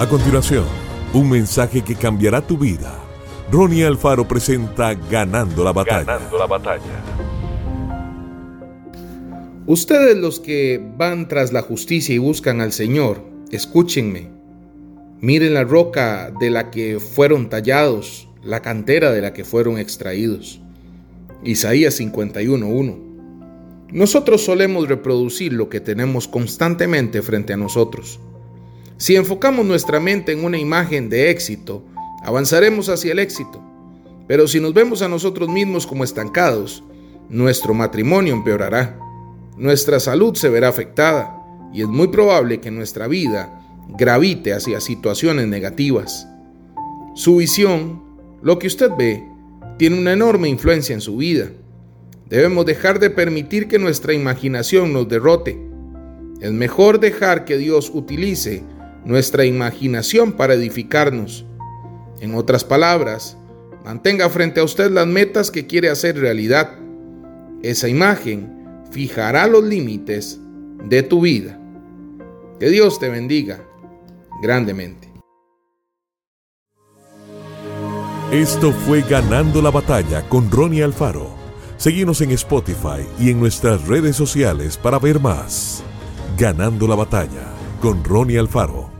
A continuación, un mensaje que cambiará tu vida. Ronnie Alfaro presenta Ganando la batalla. Ganando la batalla. Ustedes los que van tras la justicia y buscan al Señor, escúchenme. Miren la roca de la que fueron tallados, la cantera de la que fueron extraídos. Isaías 51.1. Nosotros solemos reproducir lo que tenemos constantemente frente a nosotros. Si enfocamos nuestra mente en una imagen de éxito, avanzaremos hacia el éxito. Pero si nos vemos a nosotros mismos como estancados, nuestro matrimonio empeorará, nuestra salud se verá afectada y es muy probable que nuestra vida gravite hacia situaciones negativas. Su visión, lo que usted ve, tiene una enorme influencia en su vida. Debemos dejar de permitir que nuestra imaginación nos derrote. Es mejor dejar que Dios utilice nuestra imaginación para edificarnos. En otras palabras, mantenga frente a usted las metas que quiere hacer realidad. Esa imagen fijará los límites de tu vida. Que Dios te bendiga grandemente. Esto fue Ganando la Batalla con Ronnie Alfaro. Seguimos en Spotify y en nuestras redes sociales para ver más. Ganando la Batalla con Ronnie Alfaro.